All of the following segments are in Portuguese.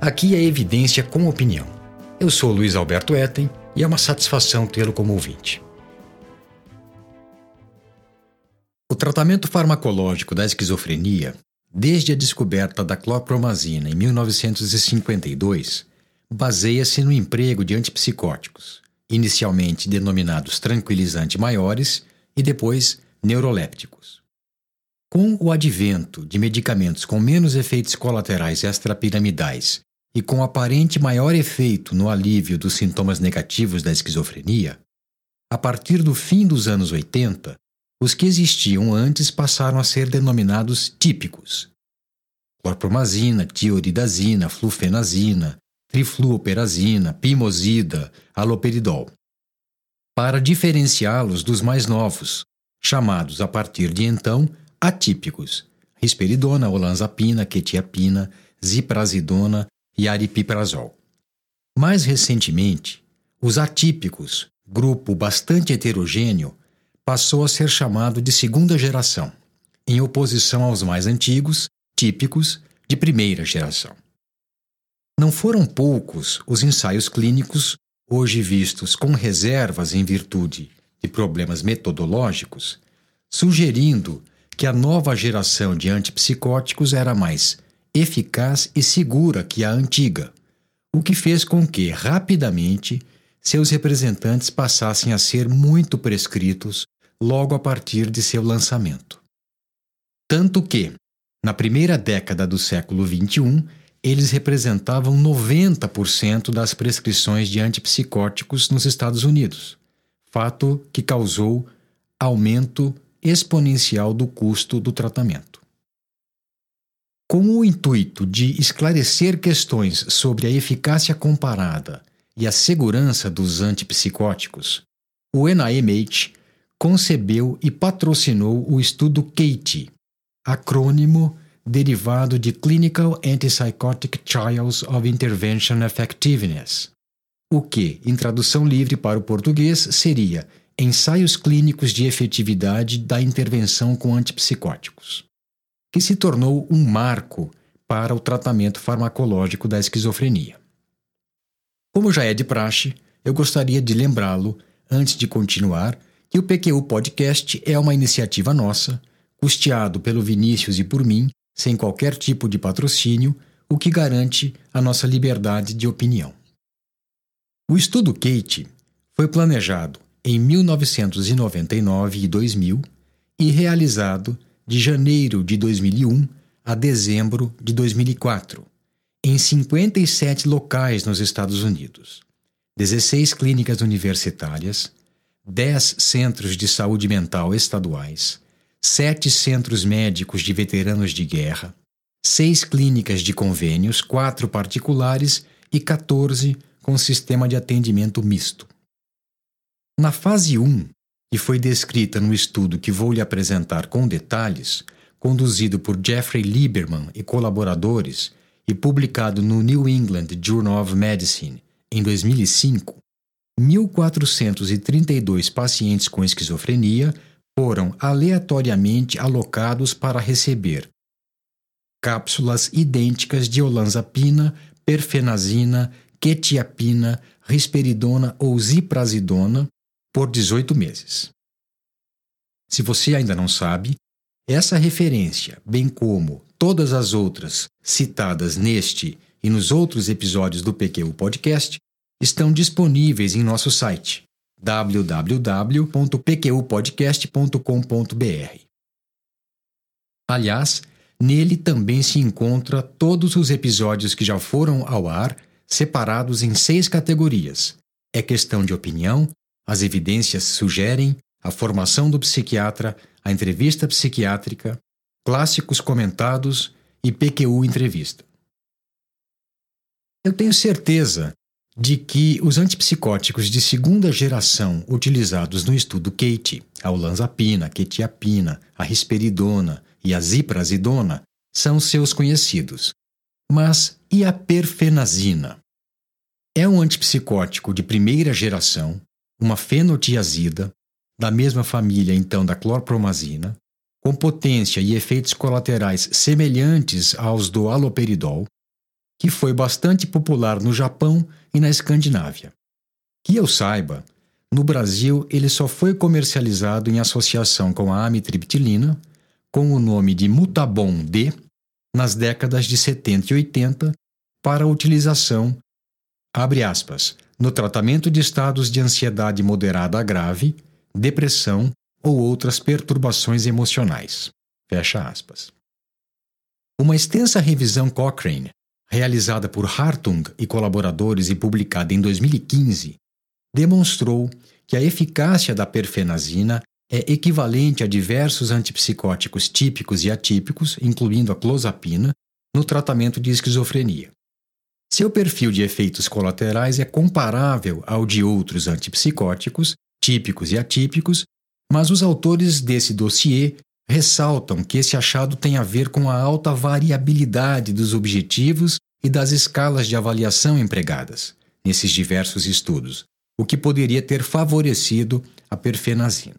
Aqui é evidência com opinião. Eu sou Luiz Alberto Etten e é uma satisfação tê-lo como ouvinte. O tratamento farmacológico da esquizofrenia, desde a descoberta da clorpromazina em 1952, baseia-se no emprego de antipsicóticos, inicialmente denominados tranquilizantes maiores e depois neurolépticos. Com o advento de medicamentos com menos efeitos colaterais extrapiramidais e com aparente maior efeito no alívio dos sintomas negativos da esquizofrenia, a partir do fim dos anos 80, os que existiam antes passaram a ser denominados típicos. Clorpromazina, tioridazina, flufenazina, trifluoperazina, pimosida, aloperidol. Para diferenciá-los dos mais novos, chamados a partir de então atípicos, risperidona, olanzapina, quetiapina, ziprazidona e aripiprazol. Mais recentemente, os atípicos, grupo bastante heterogêneo, passou a ser chamado de segunda geração, em oposição aos mais antigos, típicos, de primeira geração. Não foram poucos os ensaios clínicos, hoje vistos com reservas em virtude de problemas metodológicos, sugerindo que a nova geração de antipsicóticos era mais eficaz e segura que a antiga, o que fez com que, rapidamente, seus representantes passassem a ser muito prescritos logo a partir de seu lançamento. Tanto que, na primeira década do século XXI, eles representavam 90% das prescrições de antipsicóticos nos Estados Unidos, fato que causou aumento exponencial do custo do tratamento. Com o intuito de esclarecer questões sobre a eficácia comparada e a segurança dos antipsicóticos, o NIMH concebeu e patrocinou o estudo CATE, acrônimo derivado de Clinical Antipsychotic Trials of Intervention Effectiveness, o que, em tradução livre para o português, seria Ensaios Clínicos de Efetividade da Intervenção com Antipsicóticos, que se tornou um marco para o tratamento farmacológico da esquizofrenia. Como já é de praxe, eu gostaria de lembrá-lo, antes de continuar, que o PQU Podcast é uma iniciativa nossa, custeado pelo Vinícius e por mim, sem qualquer tipo de patrocínio, o que garante a nossa liberdade de opinião. O estudo Kate foi planejado em 1999 e 2000 e realizado de janeiro de 2001 a dezembro de 2004, em 57 locais nos Estados Unidos, 16 clínicas universitárias, 10 centros de saúde mental estaduais, sete centros médicos de veteranos de guerra, seis clínicas de convênios, quatro particulares e 14 com sistema de atendimento misto. Na fase 1, que foi descrita no estudo que vou lhe apresentar com detalhes, conduzido por Jeffrey Lieberman e colaboradores e publicado no New England Journal of Medicine em 2005, 1.432 pacientes com esquizofrenia foram aleatoriamente alocados para receber cápsulas idênticas de olanzapina, perfenazina, quetiapina, risperidona ou ziprazidona por 18 meses. Se você ainda não sabe, essa referência, bem como todas as outras citadas neste e nos outros episódios do PQ Podcast, estão disponíveis em nosso site www.pqpodcast.com.br. Aliás, nele também se encontra todos os episódios que já foram ao ar, separados em seis categorias: é questão de opinião, as evidências sugerem, a formação do psiquiatra, a entrevista psiquiátrica, clássicos comentados e PQU entrevista. Eu tenho certeza de que os antipsicóticos de segunda geração utilizados no estudo Kate, a olanzapina, a quetiapina, a risperidona e a ziprasidona, são seus conhecidos. Mas e a perfenazina? É um antipsicótico de primeira geração, uma fenotiazida, da mesma família então da clorpromazina, com potência e efeitos colaterais semelhantes aos do haloperidol, que foi bastante popular no Japão e na Escandinávia. Que eu saiba, no Brasil ele só foi comercializado em associação com a amitriptilina, com o nome de Mutabon D, nas décadas de 70 e 80, para utilização, abre aspas, no tratamento de estados de ansiedade moderada a grave, depressão ou outras perturbações emocionais. Fecha aspas. Uma extensa revisão Cochrane, realizada por Hartung e colaboradores e publicada em 2015, demonstrou que a eficácia da perfenazina é equivalente a diversos antipsicóticos típicos e atípicos, incluindo a clozapina, no tratamento de esquizofrenia. Seu perfil de efeitos colaterais é comparável ao de outros antipsicóticos, típicos e atípicos, mas os autores desse dossiê ressaltam que esse achado tem a ver com a alta variabilidade dos objetivos e das escalas de avaliação empregadas nesses diversos estudos, o que poderia ter favorecido a perfenazina.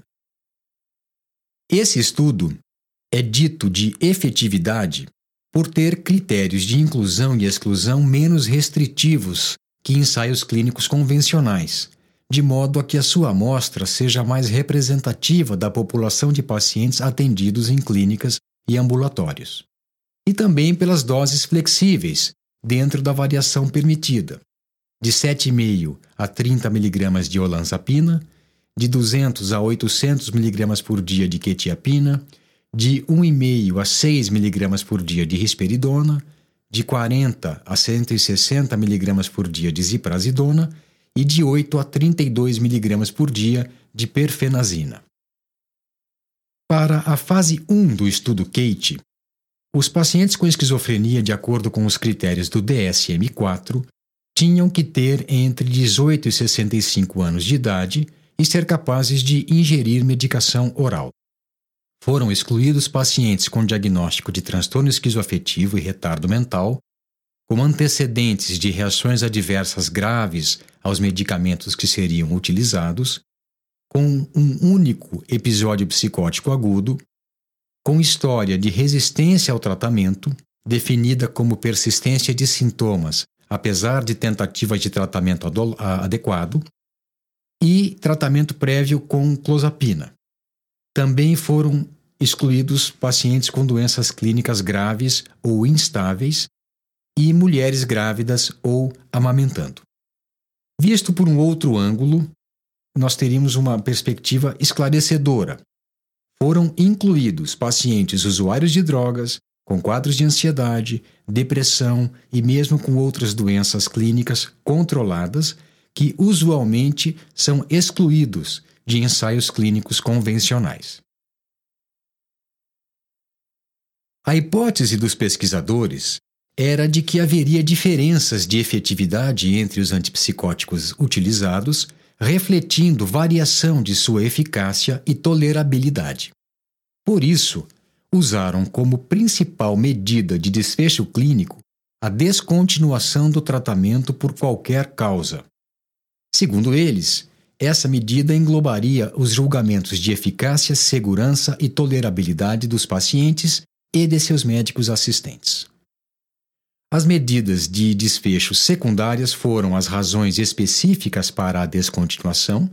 Esse estudo é dito de efetividade por ter critérios de inclusão e exclusão menos restritivos que ensaios clínicos convencionais, de modo a que a sua amostra seja mais representativa da população de pacientes atendidos em clínicas e ambulatórios. E também pelas doses flexíveis, dentro da variação permitida, de 7,5 a 30 mg de olanzapina, de 200 a 800 mg por dia de quetiapina, de 1,5 a 6 mg por dia de risperidona, de 40 a 160 mg por dia de ziprasidona e de 8 a 32 mg por dia de perfenazina. Para a fase 1 do estudo Kate, os pacientes com esquizofrenia, de acordo com os critérios do DSM-4, tinham que ter entre 18 e 65 anos de idade e ser capazes de ingerir medicação oral. Foram excluídos pacientes com diagnóstico de transtorno esquizoafetivo e retardo mental, com antecedentes de reações adversas graves aos medicamentos que seriam utilizados, com um único episódio psicótico agudo, com história de resistência ao tratamento, definida como persistência de sintomas, apesar de tentativas de tratamento adequado, e tratamento prévio com clozapina. Também foram excluídos pacientes com doenças clínicas graves ou instáveis e mulheres grávidas ou amamentando. Visto por um outro ângulo, nós teríamos uma perspectiva esclarecedora. Foram incluídos pacientes usuários de drogas, com quadros de ansiedade, depressão e mesmo com outras doenças clínicas controladas que usualmente são excluídos de ensaios clínicos convencionais. A hipótese dos pesquisadores era de que haveria diferenças de efetividade entre os antipsicóticos utilizados, refletindo variação de sua eficácia e tolerabilidade. Por isso, usaram como principal medida de desfecho clínico a descontinuação do tratamento por qualquer causa, Segundo eles, essa medida englobaria os julgamentos de eficácia, segurança e tolerabilidade dos pacientes e de seus médicos assistentes. As medidas de desfecho secundárias foram as razões específicas para a descontinuação,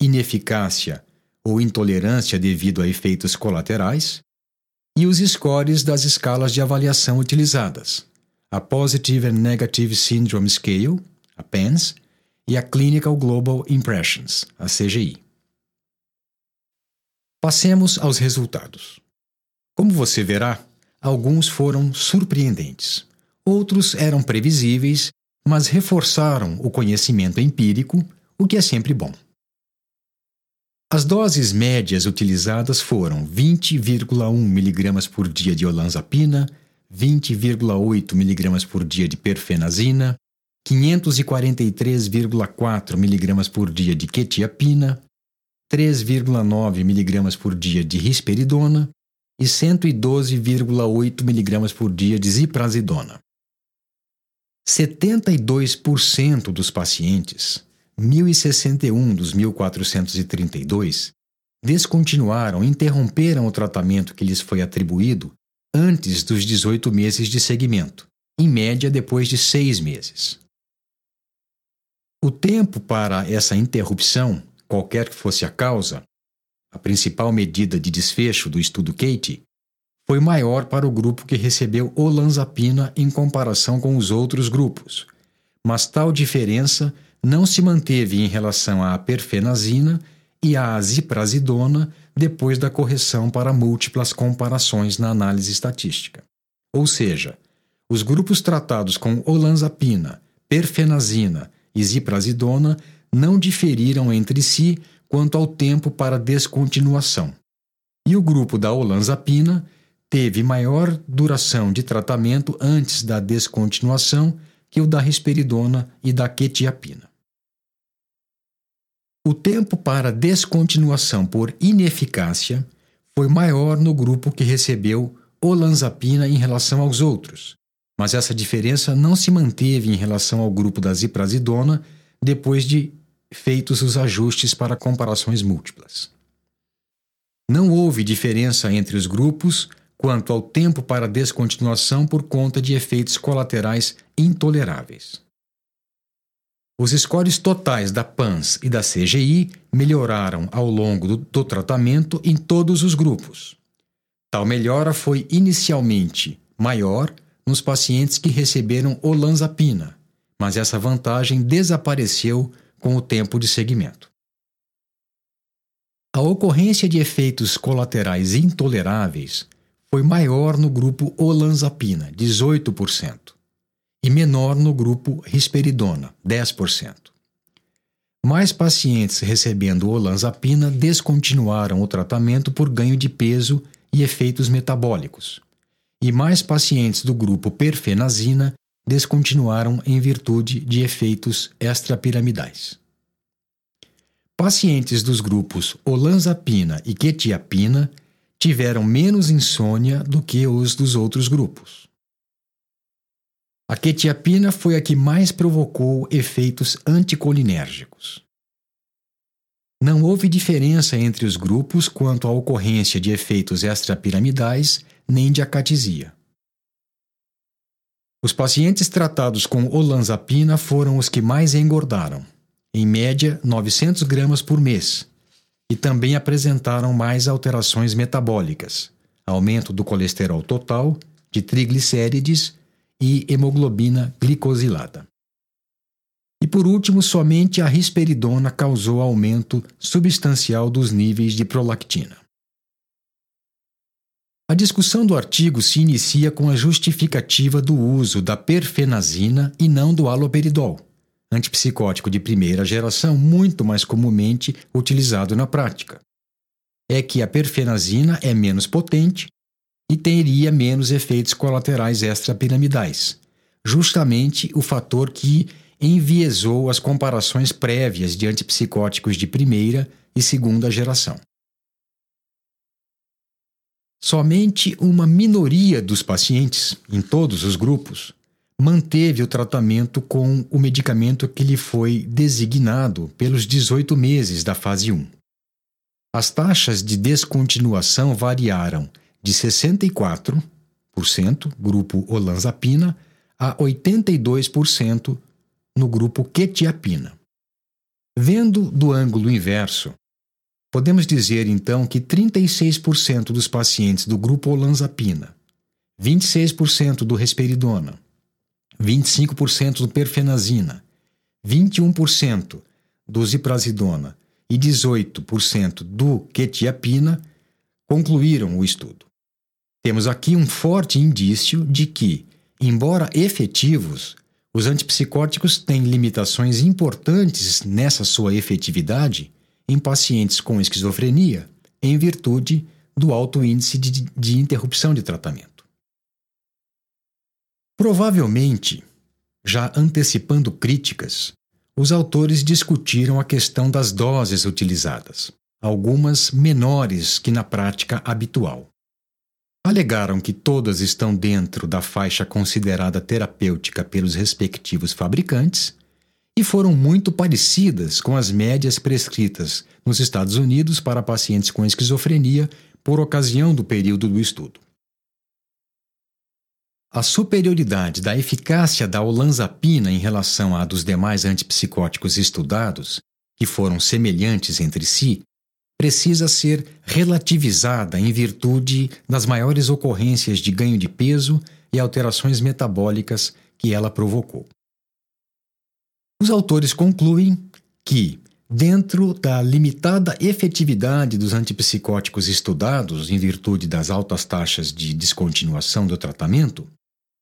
ineficácia ou intolerância devido a efeitos colaterais, e os scores das escalas de avaliação utilizadas, a Positive and Negative Syndrome Scale, a PANSS, e a Clinical Global Impressions, a CGI. Passemos aos resultados. Como você verá, alguns foram surpreendentes, outros eram previsíveis, mas reforçaram o conhecimento empírico, o que é sempre bom. As doses médias utilizadas foram 20,1 mg por dia de olanzapina, 20,8 mg por dia de perfenazina, 543,4 mg por dia de quetiapina, 3,9 mg por dia de risperidona e 112,8 mg por dia de ziprasidona. 72% dos pacientes, 1061 dos 1432, descontinuaram, interromperam o tratamento que lhes foi atribuído antes dos 18 meses de seguimento, em média depois de seis meses. O tempo para essa interrupção, qualquer que fosse a causa, a principal medida de desfecho do estudo Kate, foi maior para o grupo que recebeu olanzapina em comparação com os outros grupos, mas tal diferença não se manteve em relação à perfenazina e à aziprazidona depois da correção para múltiplas comparações na análise estatística. Ou seja, os grupos tratados com olanzapina, perfenazina e não diferiram entre si quanto ao tempo para descontinuação. E o grupo da olanzapina teve maior duração de tratamento antes da descontinuação que o da risperidona e da quetiapina. O tempo para descontinuação por ineficácia foi maior no grupo que recebeu olanzapina em relação aos outros, mas essa diferença não se manteve em relação ao grupo da ziprasidona depois de feitos os ajustes para comparações múltiplas. Não houve diferença entre os grupos quanto ao tempo para descontinuação por conta de efeitos colaterais intoleráveis. Os scores totais da PANS e da CGI melhoraram ao longo do, do tratamento em todos os grupos. Tal melhora foi inicialmente maior nos pacientes que receberam olanzapina, mas essa vantagem desapareceu com o tempo de seguimento. A ocorrência de efeitos colaterais intoleráveis foi maior no grupo olanzapina, 18%, e menor no grupo risperidona, 10%. Mais pacientes recebendo olanzapina descontinuaram o tratamento por ganho de peso e efeitos metabólicos, e mais pacientes do grupo perfenazina descontinuaram em virtude de efeitos extrapiramidais. Pacientes dos grupos olanzapina e quetiapina tiveram menos insônia do que os dos outros grupos. A quetiapina foi a que mais provocou efeitos anticolinérgicos. Não houve diferença entre os grupos quanto à ocorrência de efeitos extrapiramidais nem de acatisia. Os pacientes tratados com olanzapina foram os que mais engordaram, em média 900 gramas por mês, e também apresentaram mais alterações metabólicas, aumento do colesterol total, de triglicérides e hemoglobina glicosilada. E por último, somente a risperidona causou aumento substancial dos níveis de prolactina. A discussão do artigo se inicia com a justificativa do uso da perfenazina e não do haloperidol, antipsicótico de primeira geração muito mais comumente utilizado na prática. É que a perfenazina é menos potente e teria menos efeitos colaterais extrapiramidais, justamente o fator que enviesou as comparações prévias de antipsicóticos de primeira e segunda geração. Somente uma minoria dos pacientes, em todos os grupos, manteve o tratamento com o medicamento que lhe foi designado pelos 18 meses da fase 1. As taxas de descontinuação variaram de 64%, grupo olanzapina, a 82% no grupo quetiapina. Vendo do ângulo inverso, Podemos dizer então que 36% dos pacientes do grupo olanzapina, 26% do risperidona, 25% do perfenazina, 21% do ziprasidona e 18% do quetiapina concluíram o estudo. Temos aqui um forte indício de que, embora efetivos, os antipsicóticos têm limitações importantes nessa sua efetividade em pacientes com esquizofrenia em virtude do alto índice de, de interrupção de tratamento. Provavelmente, já antecipando críticas, os autores discutiram a questão das doses utilizadas, algumas menores que na prática habitual. Alegaram que todas estão dentro da faixa considerada terapêutica pelos respectivos fabricantes e foram muito parecidas com as médias prescritas nos Estados Unidos para pacientes com esquizofrenia por ocasião do período do estudo. A superioridade da eficácia da olanzapina em relação à dos demais antipsicóticos estudados, que foram semelhantes entre si, precisa ser relativizada em virtude das maiores ocorrências de ganho de peso e alterações metabólicas que ela provocou. Os autores concluem que, dentro da limitada efetividade dos antipsicóticos estudados em virtude das altas taxas de descontinuação do tratamento,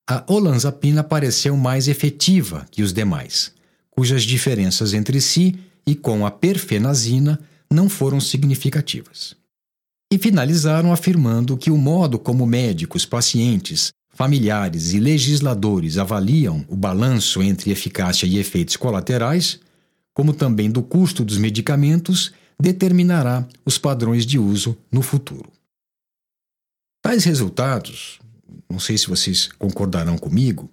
a olanzapina pareceu mais efetiva que os demais, cujas diferenças entre si e com a perfenazina não foram significativas. E finalizaram afirmando que o modo como médicos, pacientes, familiares e legisladores avaliam o balanço entre eficácia e efeitos colaterais, como também do custo dos medicamentos, determinará os padrões de uso no futuro. Tais resultados, não sei se vocês concordarão comigo,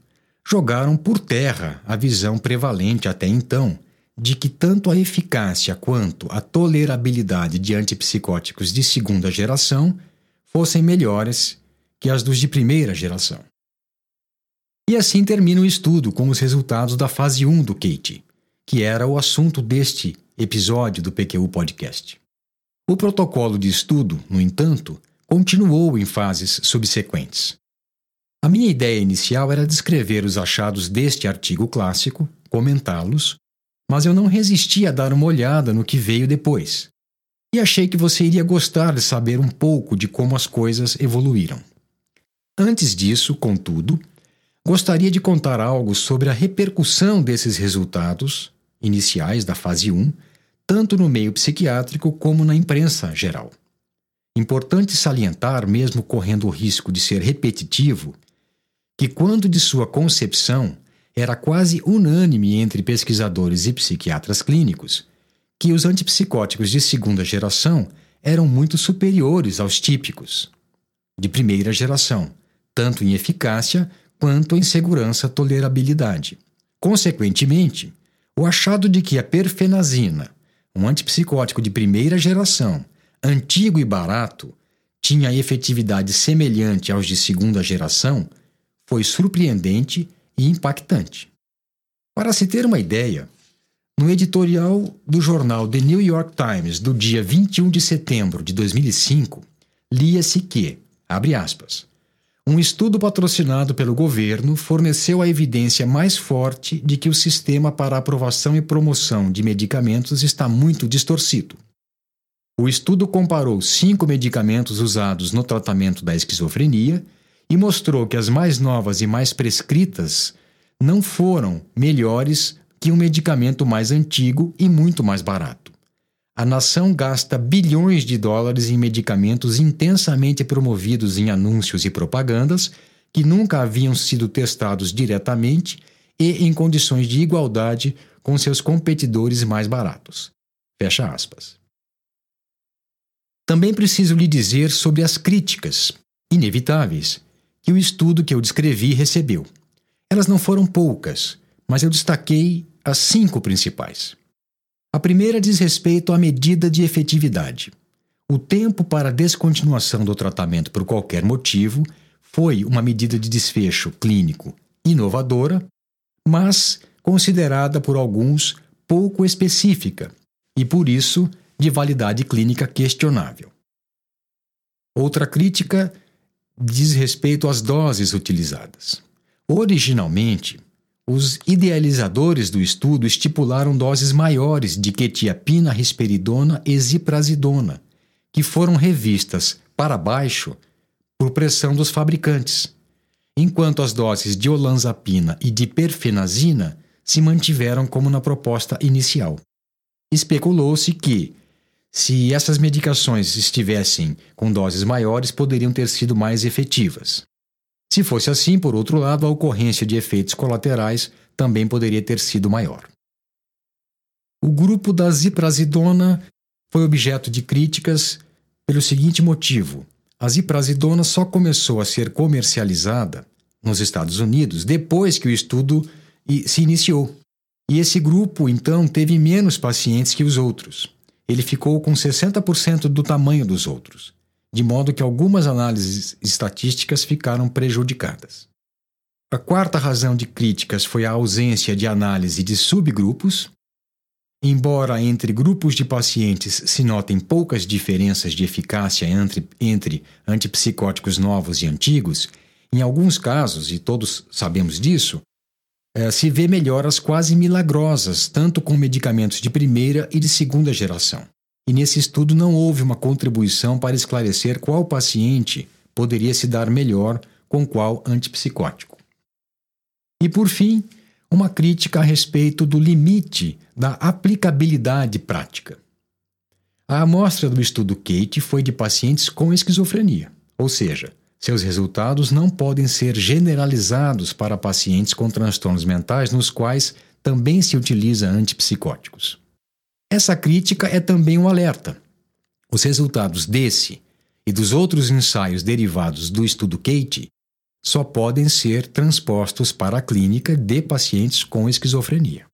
jogaram por terra a visão prevalente até então de que tanto a eficácia quanto a tolerabilidade de antipsicóticos de segunda geração fossem melhores que as dos de primeira geração. E assim termina o estudo com os resultados da fase 1 do Kate, que era o assunto deste episódio do PQU Podcast. O protocolo de estudo, no entanto, continuou em fases subsequentes. A minha ideia inicial era descrever os achados deste artigo clássico, comentá-los mas eu não resisti a dar uma olhada no que veio depois. E achei que você iria gostar de saber um pouco de como as coisas evoluíram. Antes disso, contudo, gostaria de contar algo sobre a repercussão desses resultados iniciais da fase 1, tanto no meio psiquiátrico como na imprensa geral. Importante salientar, mesmo correndo o risco de ser repetitivo, que quando de sua concepção era quase unânime entre pesquisadores e psiquiatras clínicos que os antipsicóticos de segunda geração eram muito superiores aos típicos de primeira geração, tanto em eficácia quanto em segurança tolerabilidade. Consequentemente, o achado de que a perfenazina, um antipsicótico de primeira geração, antigo e barato, tinha efetividade semelhante aos de segunda geração, foi surpreendente e impactante. Para se ter uma ideia, no editorial do jornal The New York Times do dia 21 de setembro de 2005, lia-se que, abre aspas, um estudo patrocinado pelo governo forneceu a evidência mais forte de que o sistema para aprovação e promoção de medicamentos está muito distorcido. O estudo comparou cinco medicamentos usados no tratamento da esquizofrenia e mostrou que as mais novas e mais prescritas não foram melhores que um medicamento mais antigo e muito mais barato. A nação gasta bilhões de dólares em medicamentos intensamente promovidos em anúncios e propagandas que nunca haviam sido testados diretamente e em condições de igualdade com seus competidores mais baratos. Fecha aspas. Também preciso lhe dizer sobre as críticas, inevitáveis, que o estudo que eu descrevi recebeu. Elas não foram poucas, mas eu destaquei as cinco principais. A primeira diz respeito à medida de efetividade. O tempo para descontinuação do tratamento por qualquer motivo foi uma medida de desfecho clínico inovadora, mas considerada por alguns pouco específica e, por isso, de validade clínica questionável. Outra crítica diz respeito às doses utilizadas. Originalmente, os idealizadores do estudo estipularam doses maiores de quetiapina, risperidona e ziprasidona, que foram revistas para baixo por pressão dos fabricantes, enquanto as doses de olanzapina e de perfenazina se mantiveram como na proposta inicial. Especulou-se que, se essas medicações estivessem com doses maiores, poderiam ter sido mais efetivas. Se fosse assim, por outro lado, a ocorrência de efeitos colaterais também poderia ter sido maior. O grupo da ziprasidona foi objeto de críticas pelo seguinte motivo: a ziprasidona só começou a ser comercializada nos Estados Unidos depois que o estudo se iniciou. E esse grupo, então, teve menos pacientes que os outros. Ele ficou com 60% do tamanho dos outros de modo que algumas análises estatísticas ficaram prejudicadas. A quarta razão de críticas foi a ausência de análise de subgrupos. Embora entre grupos de pacientes se notem poucas diferenças de eficácia entre, entre antipsicóticos novos e antigos, em alguns casos, e todos sabemos disso, é, se vê melhoras quase milagrosas, tanto com medicamentos de primeira e de segunda geração e nesse estudo não houve uma contribuição para esclarecer qual paciente poderia se dar melhor com qual antipsicótico. E por fim, uma crítica a respeito do limite da aplicabilidade prática. A amostra do estudo Kate foi de pacientes com esquizofrenia, ou seja, seus resultados não podem ser generalizados para pacientes com transtornos mentais nos quais também se utiliza antipsicóticos. Essa crítica é também um alerta. Os resultados desse e dos outros ensaios derivados do estudo Kate só podem ser transpostos para a clínica de pacientes com esquizofrenia.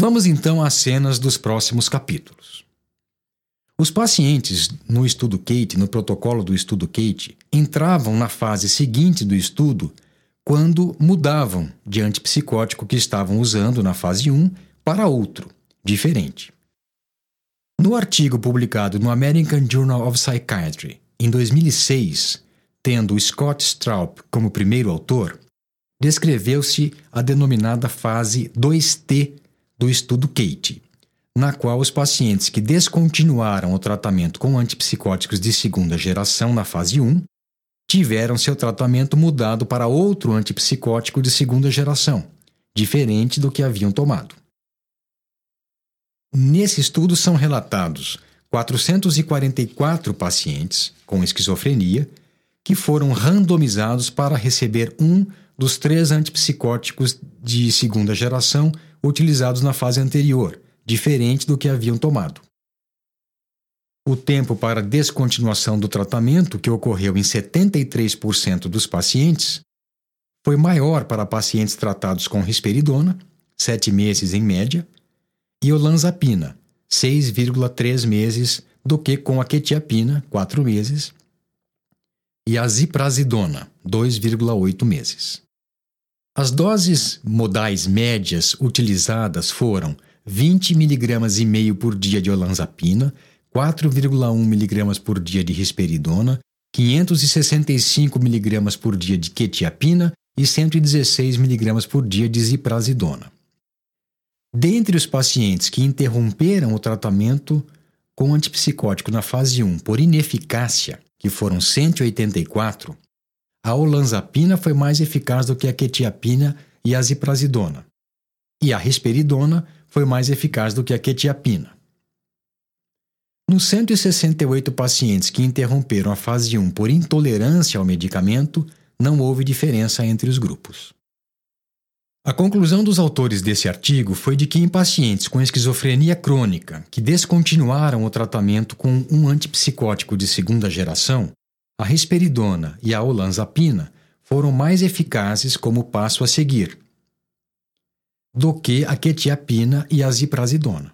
Vamos então às cenas dos próximos capítulos. Os pacientes no estudo Kate, no protocolo do estudo Kate, entravam na fase seguinte do estudo quando mudavam de antipsicótico que estavam usando na fase 1 para outro diferente. No artigo publicado no American Journal of Psychiatry em 2006, tendo Scott Straub como primeiro autor, descreveu-se a denominada fase 2T do estudo Kate, na qual os pacientes que descontinuaram o tratamento com antipsicóticos de segunda geração na fase 1 tiveram seu tratamento mudado para outro antipsicótico de segunda geração, diferente do que haviam tomado. Nesse estudo são relatados 444 pacientes com esquizofrenia que foram randomizados para receber um dos três antipsicóticos de segunda geração utilizados na fase anterior, diferente do que haviam tomado. O tempo para descontinuação do tratamento, que ocorreu em 73% dos pacientes, foi maior para pacientes tratados com risperidona, 7 meses em média, e olanzapina, 6,3 meses, do que com a quetiapina, 4 meses, e a ziprasidona, 2,8 meses. As doses modais médias utilizadas foram 20 mg e meio por dia de olanzapina, 4,1 mg por dia de risperidona, 565 mg por dia de quetiapina e 116 mg por dia de ziprasidona. Dentre os pacientes que interromperam o tratamento com antipsicótico na fase 1 por ineficácia, que foram 184, a olanzapina foi mais eficaz do que a quetiapina e a ziprasidona, e a risperidona foi mais eficaz do que a quetiapina. Nos 168 pacientes que interromperam a fase 1 por intolerância ao medicamento, não houve diferença entre os grupos. A conclusão dos autores desse artigo foi de que em pacientes com esquizofrenia crônica que descontinuaram o tratamento com um antipsicótico de segunda geração, a risperidona e a olanzapina foram mais eficazes como passo a seguir do que a quetiapina e a ziprasidona.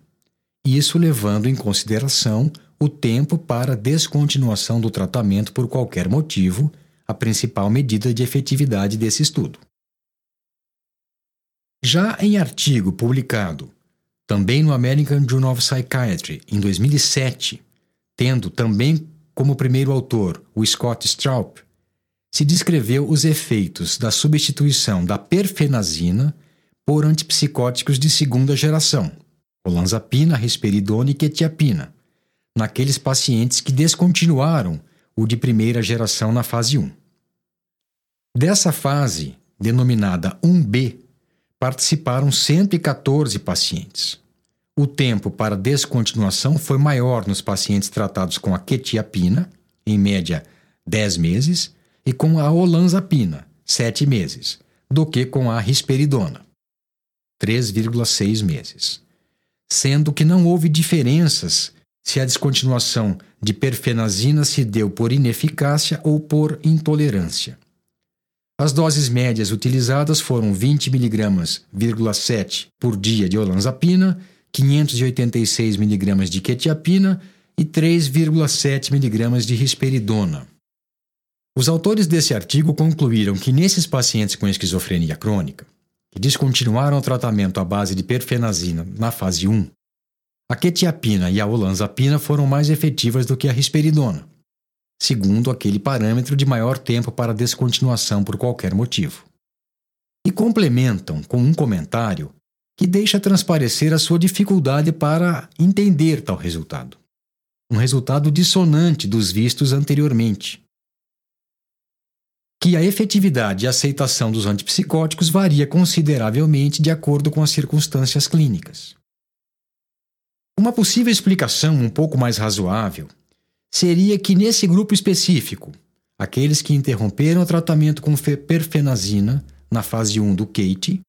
Isso levando em consideração o tempo para descontinuação do tratamento por qualquer motivo, a principal medida de efetividade desse estudo. Já em artigo publicado também no American Journal of Psychiatry em 2007, tendo também como primeiro autor o Scott Straub, se descreveu os efeitos da substituição da perfenazina por antipsicóticos de segunda geração, olanzapina, risperidona e quetiapina, naqueles pacientes que descontinuaram o de primeira geração na fase 1. Dessa fase, denominada 1B, participaram 114 pacientes. O tempo para descontinuação foi maior nos pacientes tratados com a quetiapina, em média 10 meses, e com a olanzapina, 7 meses, do que com a risperidona, 3,6 meses. Sendo que não houve diferenças se a descontinuação de perfenazina se deu por ineficácia ou por intolerância. As doses médias utilizadas foram 20 mg,7 por dia de olanzapina, 586 mg de quetiapina e 3,7 mg de risperidona. Os autores desse artigo concluíram que nesses pacientes com esquizofrenia crônica, que descontinuaram o tratamento à base de perfenazina na fase 1, a quetiapina e a olanzapina foram mais efetivas do que a risperidona segundo aquele parâmetro de maior tempo para descontinuação por qualquer motivo. E complementam com um comentário que deixa transparecer a sua dificuldade para entender tal resultado. Um resultado dissonante dos vistos anteriormente. Que a efetividade e aceitação dos antipsicóticos varia consideravelmente de acordo com as circunstâncias clínicas. Uma possível explicação um pouco mais razoável seria que nesse grupo específico, aqueles que interromperam o tratamento com perfenazina na fase 1 do Kate,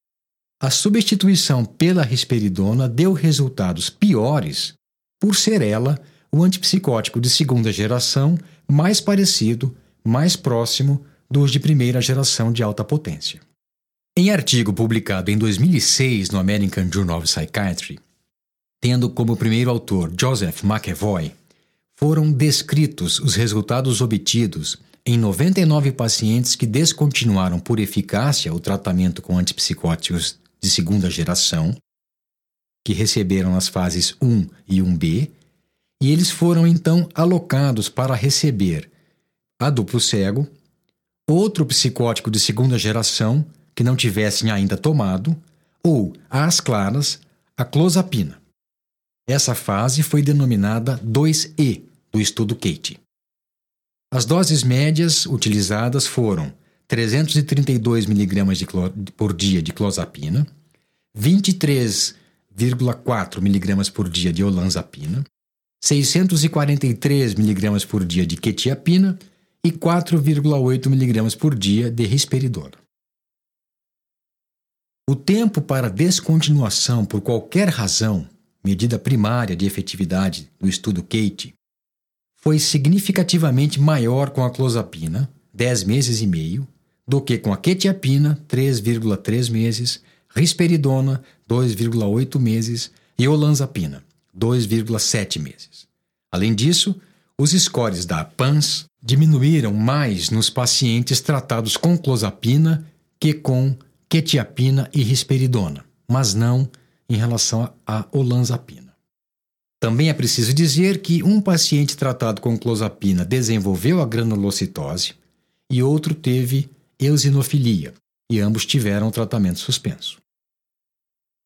a substituição pela risperidona deu resultados piores por ser ela o antipsicótico de segunda geração mais parecido, mais próximo dos de primeira geração de alta potência. Em artigo publicado em 2006 no American Journal of Psychiatry, tendo como primeiro autor Joseph McEvoy, foram descritos os resultados obtidos em 99 pacientes que descontinuaram por eficácia o tratamento com antipsicóticos de segunda geração, que receberam as fases 1 e 1B, e eles foram então alocados para receber a duplo cego, outro psicótico de segunda geração que não tivessem ainda tomado, ou as claras, a clozapina. Essa fase foi denominada 2E do estudo Kate. As doses médias utilizadas foram 332 mg por dia de clozapina, 23,4 mg por dia de olanzapina, 643 mg por dia de quetiapina e 4,8 mg por dia de risperidona. O tempo para descontinuação por qualquer razão medida primária de efetividade do estudo Kate, foi significativamente maior com a clozapina, 10 meses e meio, do que com a quetiapina, 3,3 meses, risperidona, 2,8 meses e olanzapina, 2,7 meses. Além disso, os scores da PANS diminuíram mais nos pacientes tratados com clozapina que com quetiapina e risperidona, mas não em relação à olanzapina. Também é preciso dizer que um paciente tratado com clozapina desenvolveu a granulocitose e outro teve eosinofilia, e ambos tiveram tratamento suspenso.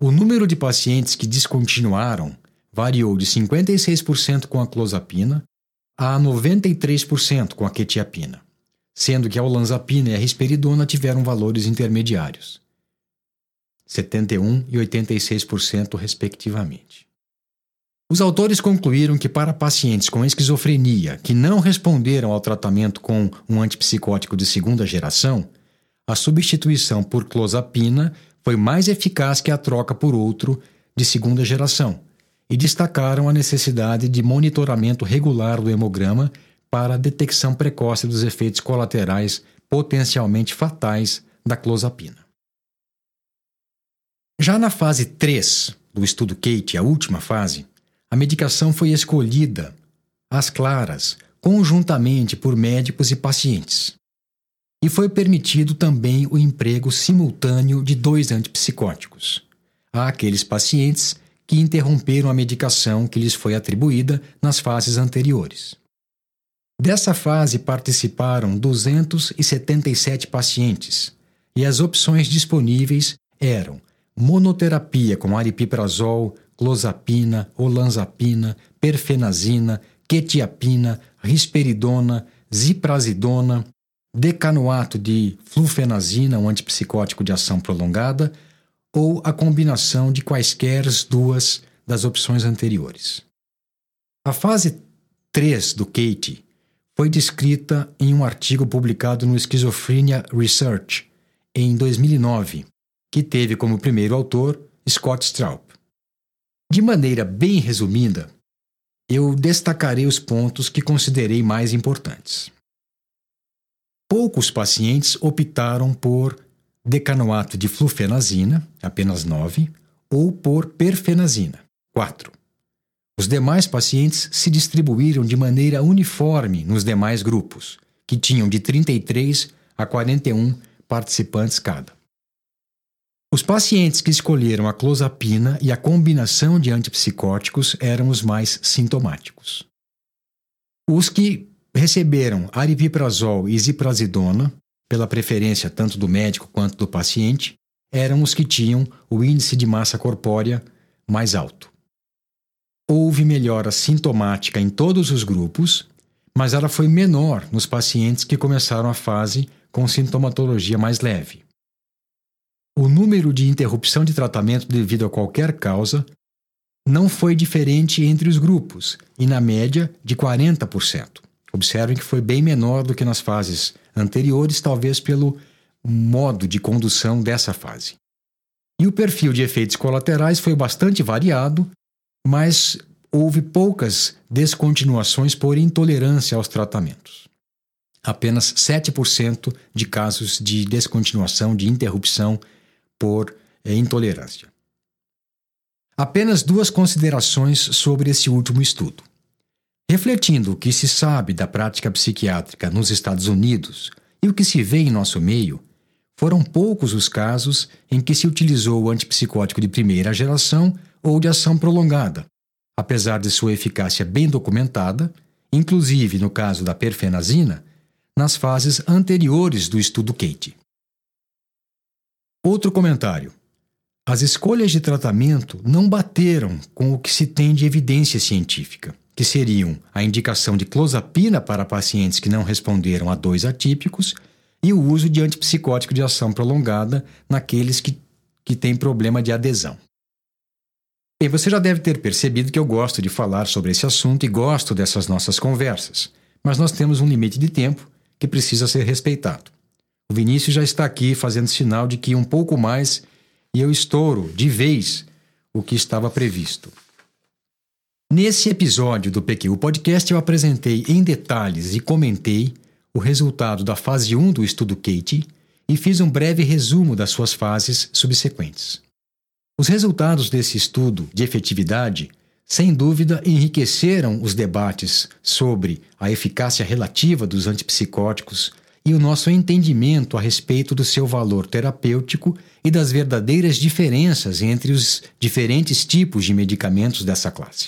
O número de pacientes que descontinuaram variou de 56% com a clozapina a 93% com a quetiapina, sendo que a olanzapina e a risperidona tiveram valores intermediários. 71% e 86%, respectivamente. Os autores concluíram que, para pacientes com esquizofrenia que não responderam ao tratamento com um antipsicótico de segunda geração, a substituição por clozapina foi mais eficaz que a troca por outro de segunda geração, e destacaram a necessidade de monitoramento regular do hemograma para a detecção precoce dos efeitos colaterais potencialmente fatais da clozapina. Já na fase 3 do estudo Kate, a última fase, a medicação foi escolhida às claras, conjuntamente por médicos e pacientes. E foi permitido também o emprego simultâneo de dois antipsicóticos àqueles pacientes que interromperam a medicação que lhes foi atribuída nas fases anteriores. Dessa fase participaram 277 pacientes e as opções disponíveis eram monoterapia com aripiprazol, clozapina, olanzapina, perfenazina, quetiapina, risperidona, ziprazidona, decanoato de flufenazina, um antipsicótico de ação prolongada, ou a combinação de quaisquer duas das opções anteriores. A fase 3 do Kate foi descrita em um artigo publicado no Schizophrenia Research em 2009, que teve como primeiro autor Scott Straub. De maneira bem resumida, eu destacarei os pontos que considerei mais importantes. Poucos pacientes optaram por decanoato de flufenazina, apenas 9, ou por perfenazina, 4. Os demais pacientes se distribuíram de maneira uniforme nos demais grupos, que tinham de 33 a 41 participantes cada. Os pacientes que escolheram a clozapina e a combinação de antipsicóticos eram os mais sintomáticos. Os que receberam aripiprazol e ziprasidona, pela preferência tanto do médico quanto do paciente, eram os que tinham o índice de massa corpórea mais alto. Houve melhora sintomática em todos os grupos, mas ela foi menor nos pacientes que começaram a fase com sintomatologia mais leve. O número de interrupção de tratamento devido a qualquer causa não foi diferente entre os grupos, e na média de 40%. Observem que foi bem menor do que nas fases anteriores, talvez pelo modo de condução dessa fase. E o perfil de efeitos colaterais foi bastante variado, mas houve poucas descontinuações por intolerância aos tratamentos. Apenas 7% de casos de descontinuação, de interrupção por é, intolerância. Apenas duas considerações sobre esse último estudo. Refletindo o que se sabe da prática psiquiátrica nos Estados Unidos e o que se vê em nosso meio, foram poucos os casos em que se utilizou o antipsicótico de primeira geração ou de ação prolongada, apesar de sua eficácia bem documentada, inclusive no caso da perfenazina, nas fases anteriores do estudo Kate. Outro comentário. As escolhas de tratamento não bateram com o que se tem de evidência científica, que seriam a indicação de clozapina para pacientes que não responderam a dois atípicos e o uso de antipsicótico de ação prolongada naqueles que, que têm problema de adesão. Bem, você já deve ter percebido que eu gosto de falar sobre esse assunto e gosto dessas nossas conversas, mas nós temos um limite de tempo que precisa ser respeitado. O Vinícius já está aqui fazendo sinal de que um pouco mais e eu estouro de vez o que estava previsto. Nesse episódio do PQ Podcast, eu apresentei em detalhes e comentei o resultado da fase 1 do estudo Kate e fiz um breve resumo das suas fases subsequentes. Os resultados desse estudo de efetividade, sem dúvida, enriqueceram os debates sobre a eficácia relativa dos antipsicóticos e o nosso entendimento a respeito do seu valor terapêutico e das verdadeiras diferenças entre os diferentes tipos de medicamentos dessa classe.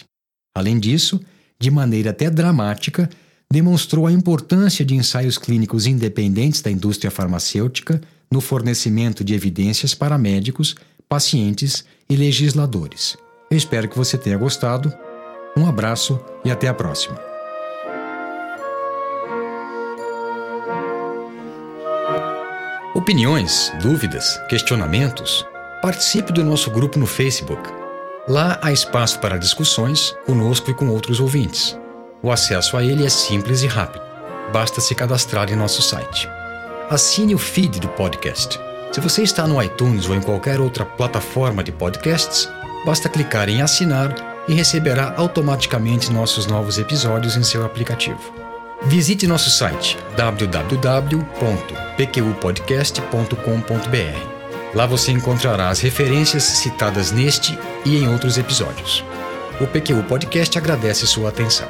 Além disso, de maneira até dramática, demonstrou a importância de ensaios clínicos independentes da indústria farmacêutica no fornecimento de evidências para médicos, pacientes e legisladores. Eu espero que você tenha gostado. Um abraço e até a próxima. Opiniões, dúvidas, questionamentos? Participe do nosso grupo no Facebook. Lá há espaço para discussões conosco e com outros ouvintes. O acesso a ele é simples e rápido. Basta se cadastrar em nosso site. Assine o feed do podcast. Se você está no iTunes ou em qualquer outra plataforma de podcasts, basta clicar em assinar e receberá automaticamente nossos novos episódios em seu aplicativo. Visite nosso site www.pqpodcast.com.br. Lá você encontrará as referências citadas neste e em outros episódios. O PQU Podcast agradece sua atenção.